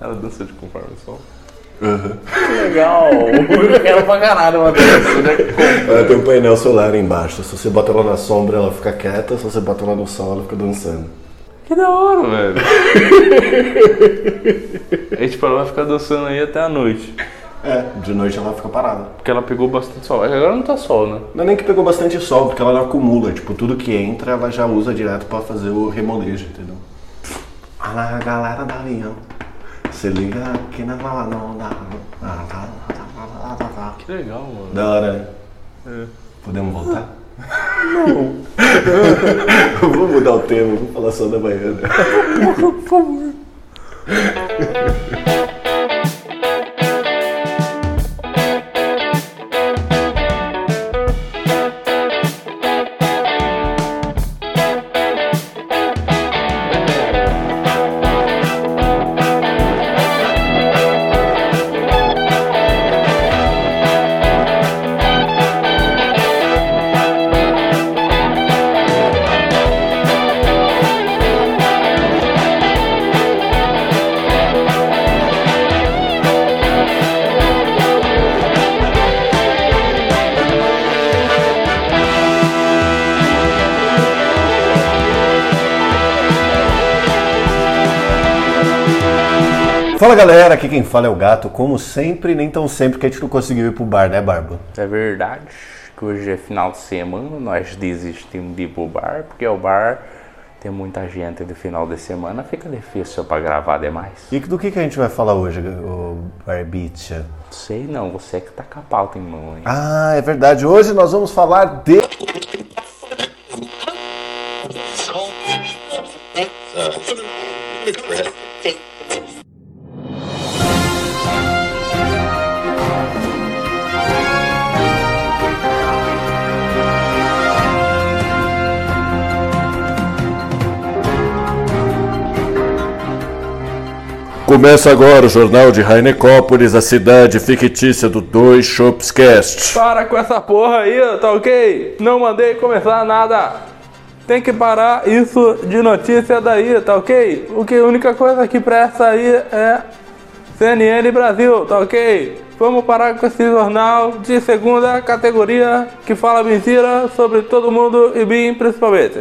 Ela dança de conforme o sol. Uhum. Que legal! Eu quero pra caralho uma é que compra? Ela tem um painel solar embaixo. Se você bota ela na sombra, ela fica quieta. Se você bota ela no sol, ela fica dançando. Que da hora, velho. A gente parou vai ficar dançando aí até a noite. É, de noite ela fica parada. Porque ela pegou bastante sol. É Agora não tá sol, né? Não é nem que pegou bastante sol, porque ela não acumula. Tipo, tudo que entra, ela já usa direto pra fazer o remolejo, entendeu? Olha a galera da avião. Se liga aqui na não dá. Que legal, mano. Da hora, né? É. Podemos voltar? Não. vou mudar o tema, vou falar só da Baiana. Por favor. Galera, aqui quem fala é o gato, como sempre, nem tão sempre que a gente não conseguiu ir pro bar, né, Barba? É verdade que hoje é final de semana, nós desistimos de ir pro bar, porque o bar tem muita gente no final de semana, fica difícil pra gravar demais. E do que, que a gente vai falar hoje, o Barbicha? Sei não, você que tá com a pauta em mão, hein? Ah, é verdade, hoje nós vamos falar de... Começa agora o jornal de Rainecópolis, a cidade fictícia do Dois Shopscast. Para com essa porra aí, tá ok? Não mandei começar nada. Tem que parar isso de notícia daí, tá ok? O que a única coisa que presta aí é CNN Brasil, tá ok? Vamos parar com esse jornal de segunda categoria que fala mentira sobre todo mundo e mim principalmente.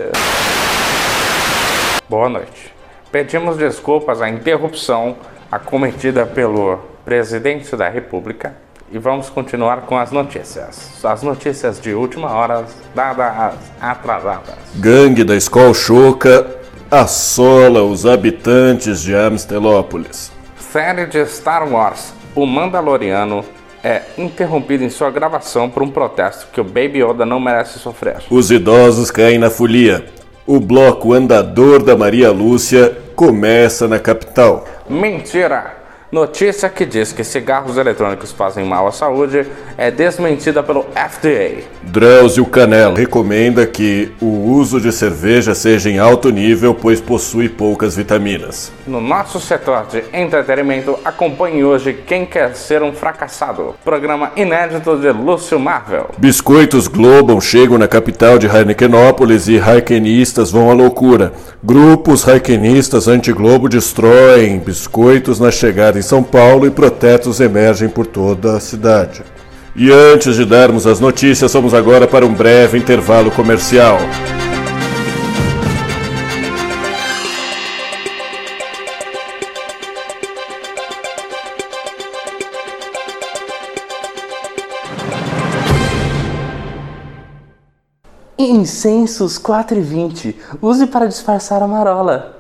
Boa noite. Pedimos desculpas à interrupção acometida pelo presidente da República e vamos continuar com as notícias. As notícias de última hora, dadas atrasadas. Gangue da Escola Choca assola os habitantes de Amstelópolis. Série de Star Wars, O Mandaloriano, é interrompida em sua gravação por um protesto que o Baby Yoda não merece sofrer. Os idosos caem na folia. O bloco andador da Maria Lúcia começa na capital. Mentira! Notícia que diz que cigarros eletrônicos fazem mal à saúde é desmentida pelo FDA. Drauzio Canela recomenda que o uso de cerveja seja em alto nível, pois possui poucas vitaminas. No nosso setor de entretenimento, acompanhe hoje Quem Quer Ser um Fracassado, programa inédito de Lúcio Marvel. Biscoitos Global chegam na capital de Heinekenópolis e Heinekenistas vão à loucura. Grupos Heinekenistas anti-Globo destroem biscoitos na chegada em São Paulo e protestos emergem por toda a cidade. E antes de darmos as notícias, vamos agora para um breve intervalo comercial. Incensos 4 e 20. Use para disfarçar a marola.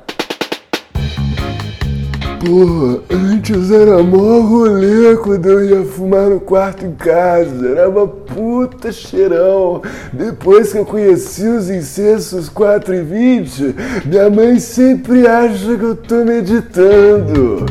Porra, antes era mó rolê quando eu ia fumar no quarto em casa. Era uma puta cheirão. Depois que eu conheci os incensos 4 e 20, minha mãe sempre acha que eu tô meditando.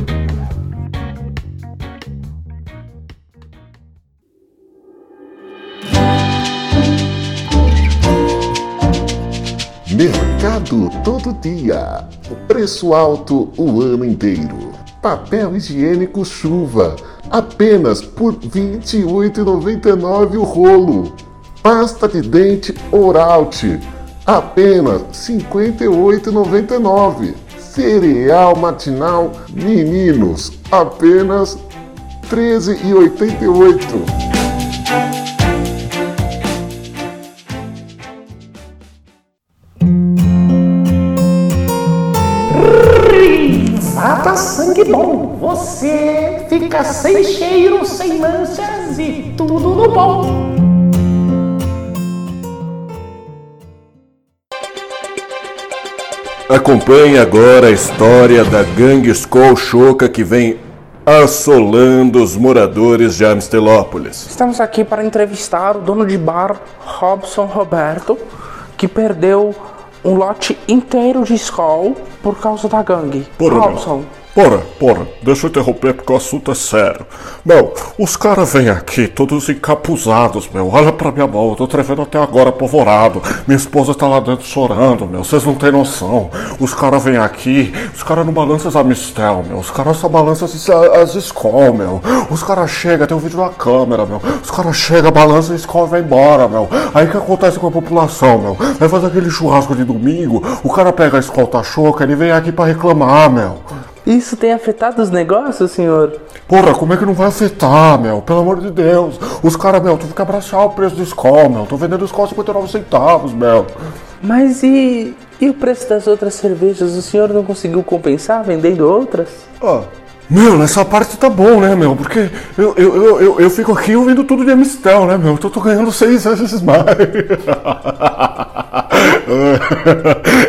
Mercado todo dia. Preço alto o ano inteiro. Papel higiênico chuva. Apenas por R$ 28,99 o rolo. Pasta de dente Oralt. Apenas R$ 58,99. Cereal matinal Meninos, apenas R$ 13,88. Mata sangue bom, você fica sem cheiro, sem manchas e tudo no bom. Acompanhe agora a história da gangue Skol Choca que vem assolando os moradores de Amstelópolis. Estamos aqui para entrevistar o dono de bar, Robson Roberto, que perdeu um lote inteiro de Skol por causa da gangue. Porra. Robson, Porra, porra, deixa eu interromper porque o assunto é sério. Meu, os caras vêm aqui todos encapuzados, meu. Olha pra minha mão, eu tô trevendo até agora apavorado. Minha esposa tá lá dentro chorando, meu. Vocês não têm noção. Os caras vêm aqui, os caras não balançam as Amistel, meu. Os caras só balançam as, as Skol, meu. Os caras chegam, tem um vídeo na câmera, meu. Os caras chegam, balançam a Skol e vai embora, meu. Aí o que acontece com a população, meu? Vai fazer aquele churrasco de domingo, o cara pega a Skol tá choca, ele vem aqui pra reclamar, meu. isso tem afetado os negócios, senhor? Porra, como é que não vai afetar, meu? Pelo amor de Deus. Os caras, meu, tu fica abraçar o preço do Skol, meu. Tô vendendo Skol 59 centavos, meu. Mas e, e o preço das outras cervejas? O senhor não conseguiu compensar vendendo outras? Ah. Meu, nessa parte tá bom, né, meu? Porque eu, eu, eu, eu, eu fico aqui ouvindo tudo de Amistel, né, meu? Eu tô ganhando seis vezes mais.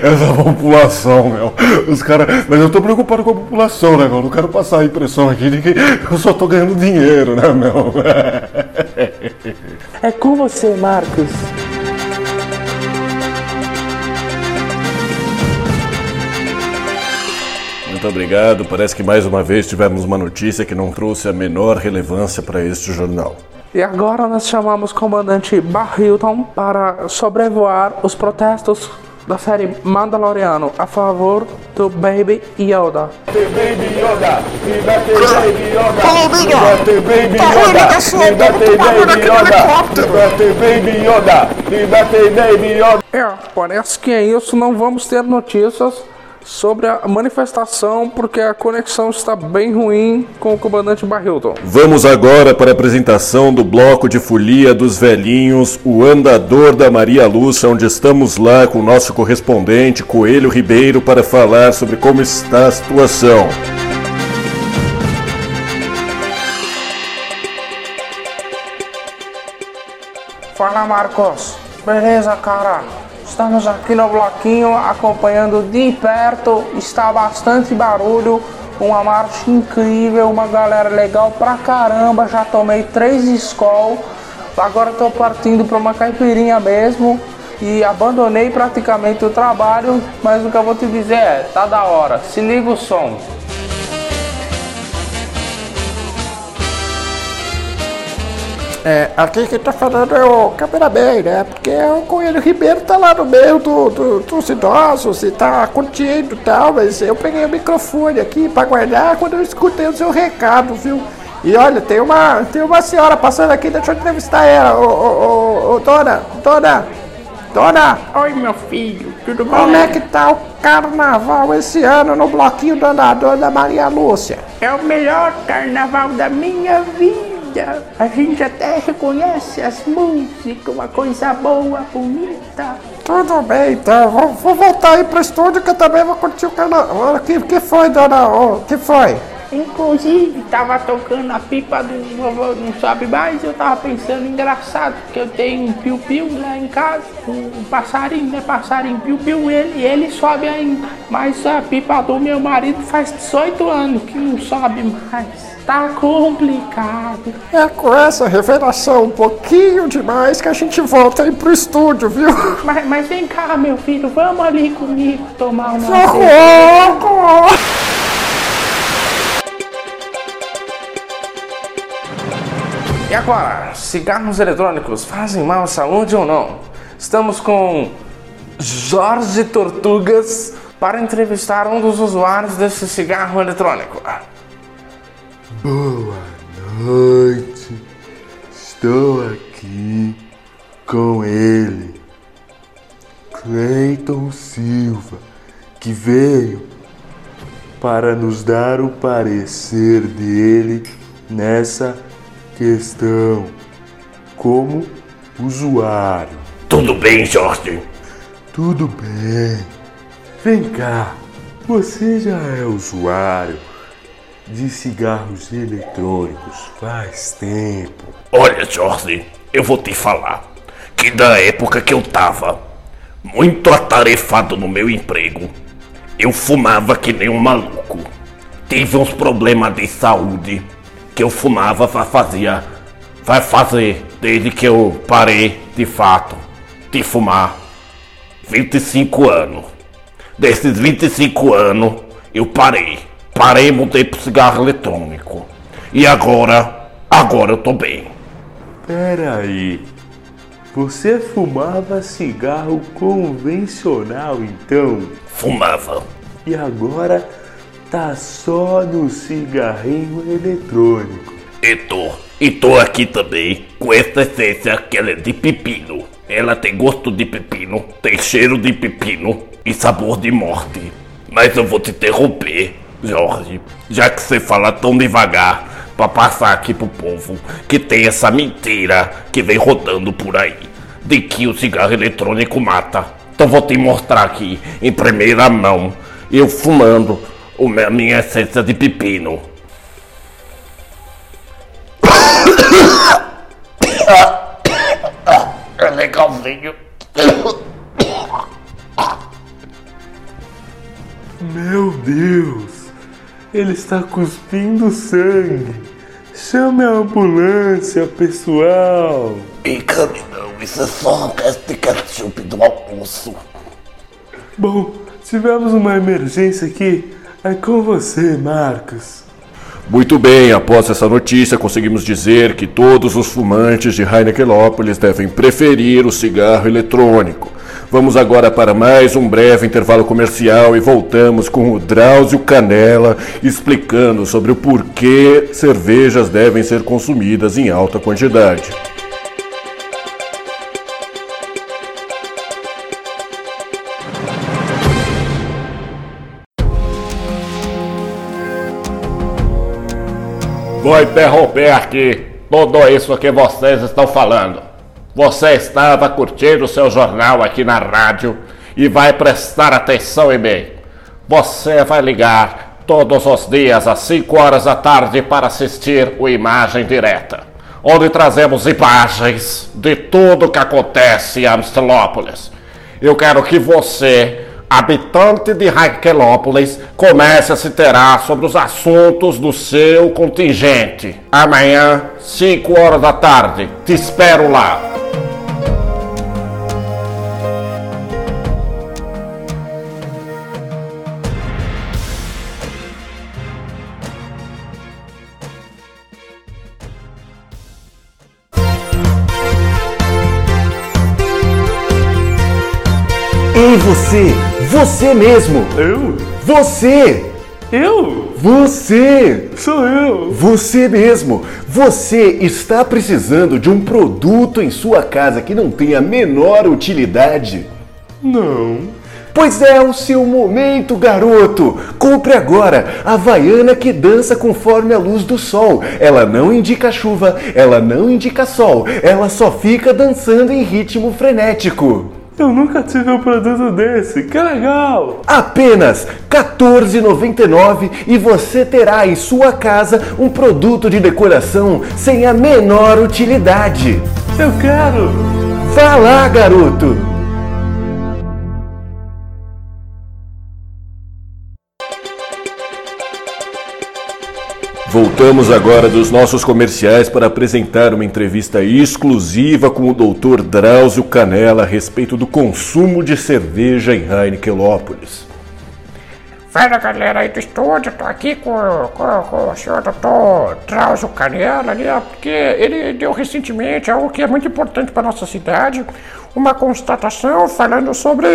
Essa população, meu. Os caras. Mas eu tô preocupado com a população, né, meu? Não quero passar a impressão aqui de que eu só tô ganhando dinheiro, né, meu? É com você, Marcos. Muito obrigado. Parece que mais uma vez tivemos uma notícia que não trouxe a menor relevância para este jornal. E agora nós chamamos o comandante Barrilton para sobrevoar os protestos da série Mandaloriano a favor do Baby Yoda. Baby Yoda, bate Baby Yoda, Baby tá Yoda, tá tá bagulho Baby Yoda, Baby Yoda, bate Baby Yoda. É, parece que é isso. Não vamos ter notícias sobre a manifestação porque a conexão está bem ruim com o comandante Barrilton. Vamos agora para a apresentação do bloco de folia dos velhinhos, o andador da Maria Lúcia, onde estamos lá com o nosso correspondente Coelho Ribeiro para falar sobre como está a situação. Fala Marcos, beleza cara? Estamos aqui no bloquinho acompanhando de perto, está bastante barulho, uma marcha incrível, uma galera legal pra caramba, já tomei três Skol, agora tô partindo pra uma caipirinha mesmo. E abandonei praticamente o trabalho, mas o que eu vou te dizer é, tá da hora, se liga o som. É, aqui quem tá falando é o cameraman, né? Porque o Coelho Ribeiro tá lá no meio do, do- dos idosos e tá curtindo e tal, mas eu peguei o microfone aqui pra guardar quando eu escutei o seu recado, viu? E olha, tem uma, tem uma senhora passando aqui, deixa eu entrevistar ela. Ô, ô, ô, ô, dona, dona, dona, Oi, meu filho, tudo bom? como é que tá o carnaval esse ano no bloquinho da Maria Lúcia? É o melhor carnaval da minha vida. A gente até reconhece as músicas, uma coisa boa, bonita. Tudo bem, então. Vou, vou voltar aí pro estúdio que eu também vou curtir o carnaval. O que, que foi, dona? O que foi? Inclusive, tava tocando a pipa do vovô, não sabe mais, eu tava pensando engraçado, porque eu tenho um piu-piu lá em casa, um, um passarinho, né? Passarinho piu-piu, ele, ele sobe ainda. Mas a pipa do meu marido faz 18 anos que não sobe mais. Tá complicado. É com essa revelação um pouquinho demais que a gente volta aí pro estúdio, viu? Mas, mas vem cá, meu filho, vamos ali comigo tomar uma Socorro! E agora, cigarros eletrônicos fazem mal à saúde ou não? Estamos com Jorge Tortugas para entrevistar um dos usuários desse cigarro eletrônico. Boa noite. Estou aqui com ele, Cleiton Silva, que veio para nos dar o parecer dele nessa questão como usuário. Tudo bem, Jorge? Tudo bem. Vem cá, você já é usuário de cigarros eletrônicos faz tempo. Olha, Jorge, eu vou te falar que da época que eu tava muito atarefado no meu emprego, eu fumava que nem um maluco. Tive uns problemas de saúde que eu fumava fa- fazia vai fazer desde que eu parei de fato de fumar 25 anos. Desses 25 anos eu parei. Parei e mudei pro cigarro eletrônico. E agora, agora eu tô bem. Pera aí. Você fumava cigarro convencional então? Fumava. E agora tá só no cigarrinho eletrônico. E tô, e tô aqui também com essa essência que ela é de pepino. Ela tem gosto de pepino, tem cheiro de pepino e sabor de morte. Mas eu vou te interromper, Jorge, já que você fala tão devagar pra passar aqui pro povo que tem essa mentira que vem rodando por aí de que o cigarro eletrônico mata. Então vou te mostrar aqui em primeira mão eu fumando a minha essência de pepino. É legalzinho. Meu Deus! Ele está cuspindo sangue! Chame a ambulância, pessoal! Encane não, isso é só um resto de ketchup do almoço. Bom, tivemos uma emergência aqui. É com você, Marcos. Muito bem, após essa notícia, conseguimos dizer que todos os fumantes de Heinekenópolis devem preferir o cigarro eletrônico. Vamos agora para mais um breve intervalo comercial e voltamos com o Drauzio Canela explicando sobre o porquê cervejas devem ser consumidas em alta quantidade. Vou interromper aqui tudo isso que vocês estão falando. Você estava curtindo o seu jornal aqui na rádio e vai prestar atenção em mim. Você vai ligar todos os dias às 5 horas da tarde para assistir o Imagem Direta, onde trazemos imagens de tudo que acontece em Amstelópolis. Eu quero que você, habitante de Raquelópolis, comece a se interar sobre os assuntos do seu contingente. Amanhã, 5 horas da tarde. Te espero lá. Você! Você mesmo! Eu? Você! Eu? Você! Sou eu! Você mesmo! Você está precisando de um produto em sua casa que não tem a menor utilidade? Não. Pois é o seu momento, garoto! Compre agora a Havaiana que dança conforme a luz do sol. Ela não indica chuva, ela não indica sol, ela só fica dançando em ritmo frenético. Eu nunca tive um produto desse. Que legal! Apenas R$ 14,99 e você terá em sua casa um produto de decoração sem a menor utilidade. Eu quero! Vá lá, garoto! Voltamos agora dos nossos comerciais para apresentar uma entrevista exclusiva com o Dr. Drauzio Canela a respeito do consumo de cerveja em Heinekenópolis. Fala galera aí do estúdio, tô aqui com, com, com o senhor doutor Drauzio Canela ali, porque ele deu recentemente algo que é muito importante para nossa cidade, uma constatação falando sobre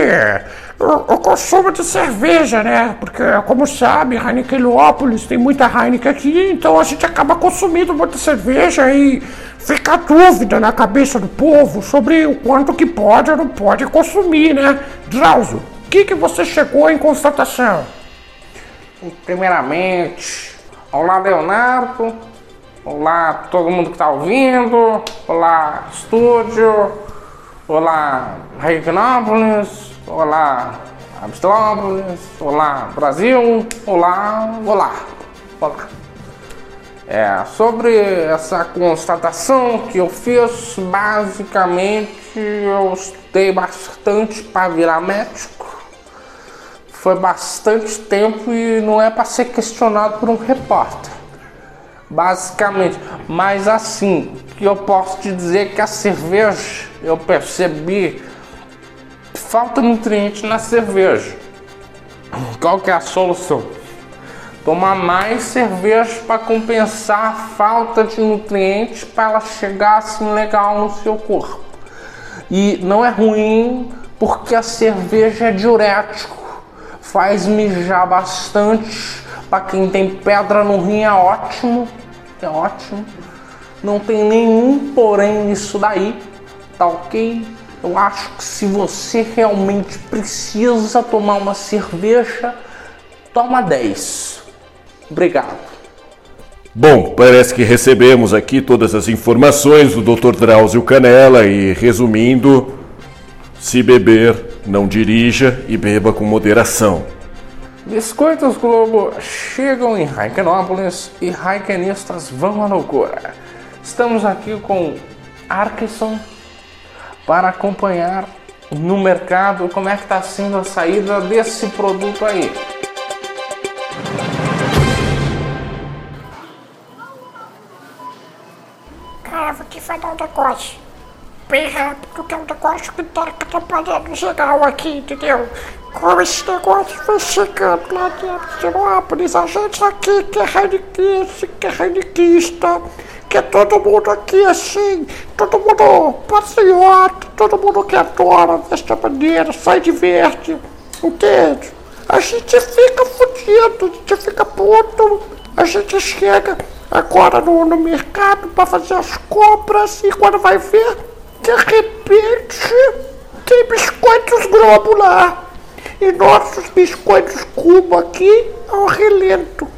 o, o consumo de cerveja, né? Porque, como sabe, Heinekenópolis tem muita Heineken aqui, então a gente acaba consumindo muita cerveja e fica a dúvida na cabeça do povo sobre o quanto que pode ou não pode consumir, né? Drauzio, o que, que você chegou em constatação? Primeiramente, olá Leonardo, olá todo mundo que está ouvindo, olá estúdio, olá Regnópolis, olá Abstópolis, olá Brasil, olá, olá, olá. É, sobre essa constatação que eu fiz, basicamente eu estudei bastante para virar médico. Foi bastante tempo e não é para ser questionado por um repórter. Basicamente, mas assim, que eu posso te dizer que a cerveja, eu percebi falta nutriente na cerveja. Qual que é a solução? tomar mais cerveja para compensar a falta de nutrientes para ela chegar assim legal no seu corpo. E não é ruim porque a cerveja é diurético, faz mijar bastante. Para quem tem pedra no rim é ótimo, é ótimo. Não tem nenhum porém nisso daí, tá ok? Eu acho que se você realmente precisa tomar uma cerveja, toma 10 Obrigado. Bom, parece que recebemos aqui todas as informações do Dr. Drauzio Canela e, resumindo, se beber, não dirija e beba com moderação. Biscoitos Globo chegam em Raikenópolis e Raikenistas vão à loucura. Estamos aqui com Arkeson para acompanhar no mercado como é que está sendo a saída desse produto aí. Cara, vou te falar um negócio. Bem rápido, que é um negócio que tá atrapalhando geral aqui, entendeu? Como esse negócio foi chegando lá de Amsterdópolis, a gente aqui que é radiquista, que é radiquista, que é todo mundo aqui assim, todo mundo patriota, todo mundo que adora desta maneira, sai diverte, entende? A gente fica fudido, a gente fica puto, a gente chega agora no, no mercado para fazer as compras e quando vai ver, de repente tem biscoitos Globo lá. E nossos biscoitos Cubo aqui ao relento.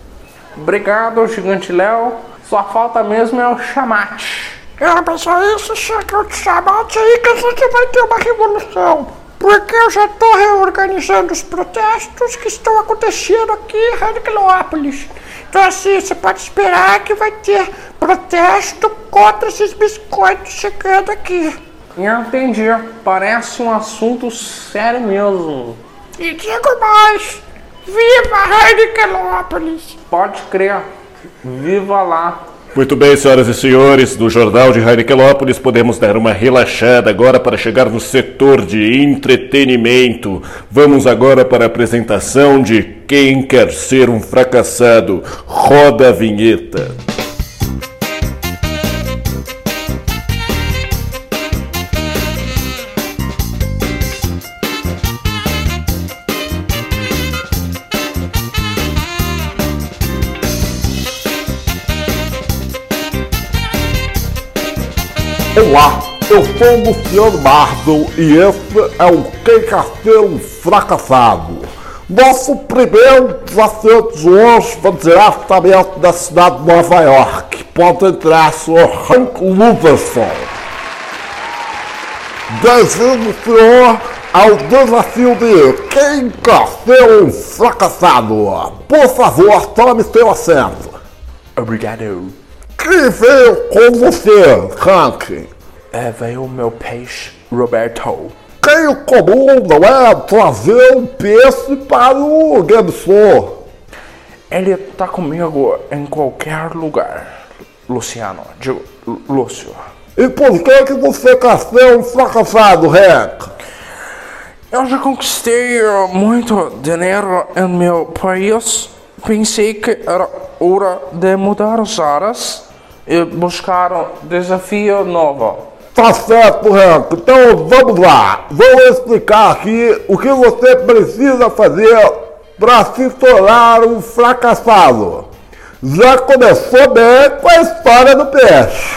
Obrigado, gigante Léo. Só falta mesmo é o chamate. Ah, mas aí se chega o chamate aí que a gente vai ter uma revolução. Porque eu já estou reorganizando os protestos que estão acontecendo aqui em Radiculópolis. Então assim, você pode esperar que vai ter protesto contra esses biscoitos chegando aqui. Eu entendi. Parece um assunto sério mesmo. E digo mais, viva Radiculópolis! Pode crer. Viva lá. Muito bem, senhoras e senhores, do Jornal de Heinekelópolis podemos dar uma relaxada agora para chegar no setor de entretenimento. Vamos agora para a apresentação de Quem Quer Ser um Fracassado. Roda a vinheta. Olá, eu sou o Luciano Marvel e esse é o Quem um Fracassado. Nosso primeiro desafio de hoje vai diretamente da cidade de Nova York. Pode entrar, Sr. Hank Luverson. Bem-vindo, senhor, ao desafio de Quem um Fracassado. Por favor, tome seu assento. Obrigado. Quem veio com você, Hank? É, veio o meu peixe, Roberto. Quem comum não é trazer um peixe para o Game Show. Ele tá comigo em qualquer lugar. Luciano, digo, Lúcio. E por que, que você quer ser um fracassado, Hank? Eu já conquistei eh, muito dinheiro em meu país. Pensei que era hora de mudar ares e buscar desafio novo. Tá certo, Hank. Então vamos lá. Vou explicar aqui o que você precisa fazer para se tornar um fracassado. Já começou bem com a história do peixe.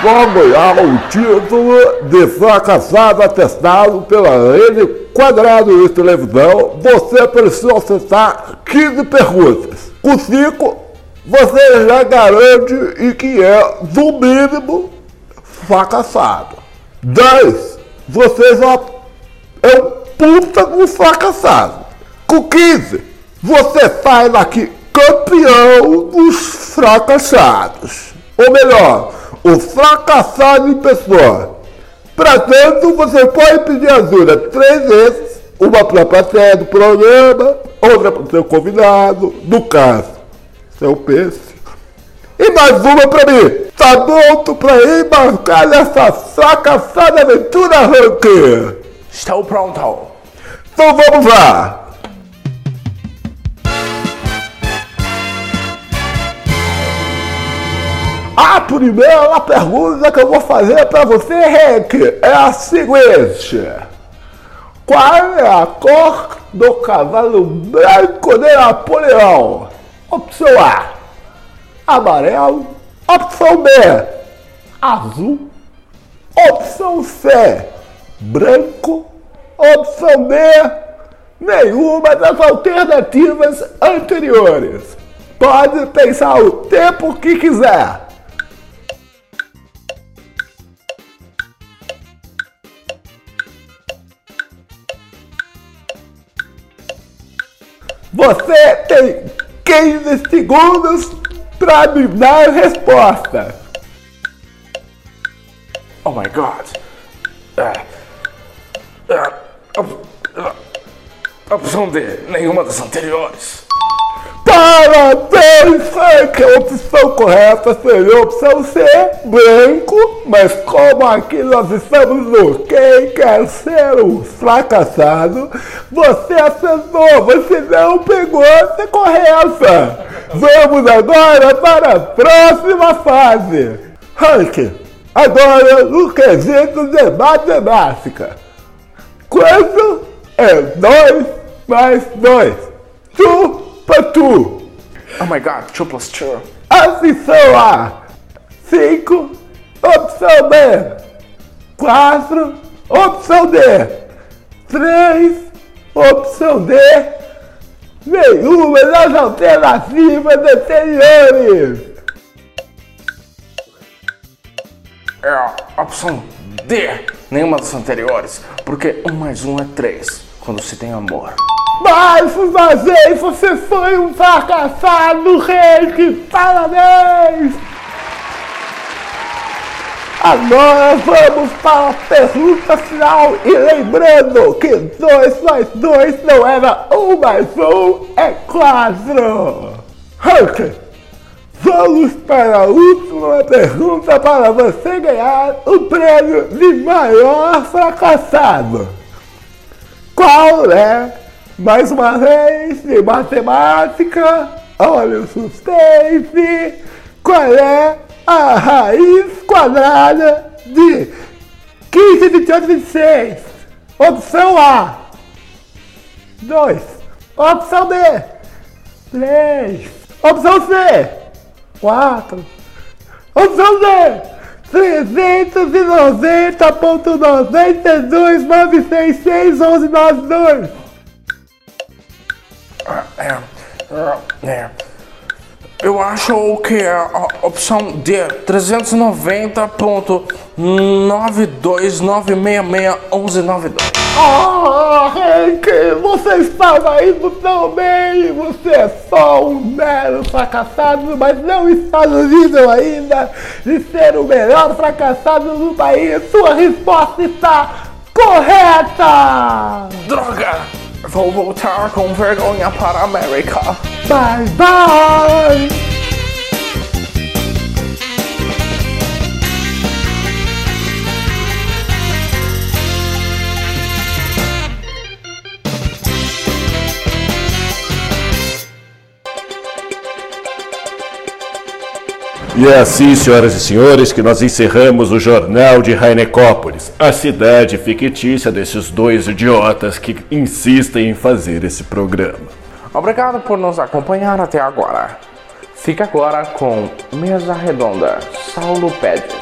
só ganhar o título de fracassado atestado pela N quadrado de televisão, você precisa acertar 15 perguntas. Com 5, você já garante e que é, no mínimo, fracassado. 10, você já é um puta com fracassado. Com 15, você sai daqui campeão dos fracassados. Ou melhor, o fracassado em pessoa. Para tanto, você pode pedir ajuda três vezes, uma para a do programa, outra para o seu convidado, no caso, seu peixe. E mais uma para mim. Tá pronto para embarcar nessa fracassada aventura, Ranker? Estou pronto. Então vamos lá! A primeira pergunta que eu vou fazer para você, Henk, é a seguinte: Qual é a cor do cavalo branco de Napoleão? Opção A: amarelo. Opção B: azul. Opção C: branco. Opção D: nenhuma das alternativas anteriores. Pode pensar o tempo que quiser. Você tem 15 segundos para me dar a resposta. Oh my god. É. É. op- é. Opção D, nenhuma das anteriores. Parabéns, que a opção correta seria a opção C, branco, mas como aqui nós estamos no quem quer ser um fracassado, você é acertou, você não pegou essa correta. Vamos agora para a próxima fase. Hank, Agora, no quesito de matemática. Quanto é 2 mais 2? 2 Patu. Oh my god, 2 plus 2. Opção A, 5. Opção B, 4. Opção D, 3. Opção D, nenhuma das alternativas anteriores. É a opção D, nenhuma das anteriores, porque 1 um mais 1 um é 3 quando se tem amor. Mais uma vez você foi um fracassado, Henrique! Parabéns! Agora vamos para a pergunta final e lembrando que 2 mais 2 não era 1 mais 1, é 4! Hank, vamos para a última pergunta para você ganhar o prêmio de maior fracassado. Qual é, mais uma vez, de matemática, olha o suspense, qual é a raiz quadrada de 15, 28, 26? Opção A, 2. Opção B, 3. Opção C, 4. Opção D, 390.962.966.1192. É, é. Eu acho que é a opção D, 390.929661192. Ah, Henk, você estava indo tão bem, você é só um mero fracassado, mas não está no nível ainda de ser o melhor fracassado do país. Sua resposta está correta! Droga! Vou voltar com vergonha para a América. Bye bye! E é assim, senhoras e senhores, que nós encerramos o Jornal de Rainecópolis, a cidade fictícia desses dois idiotas que insistem em fazer esse programa. Obrigado por nos acompanhar até agora. Fica agora com Mesa Redonda, Saulo Pérez.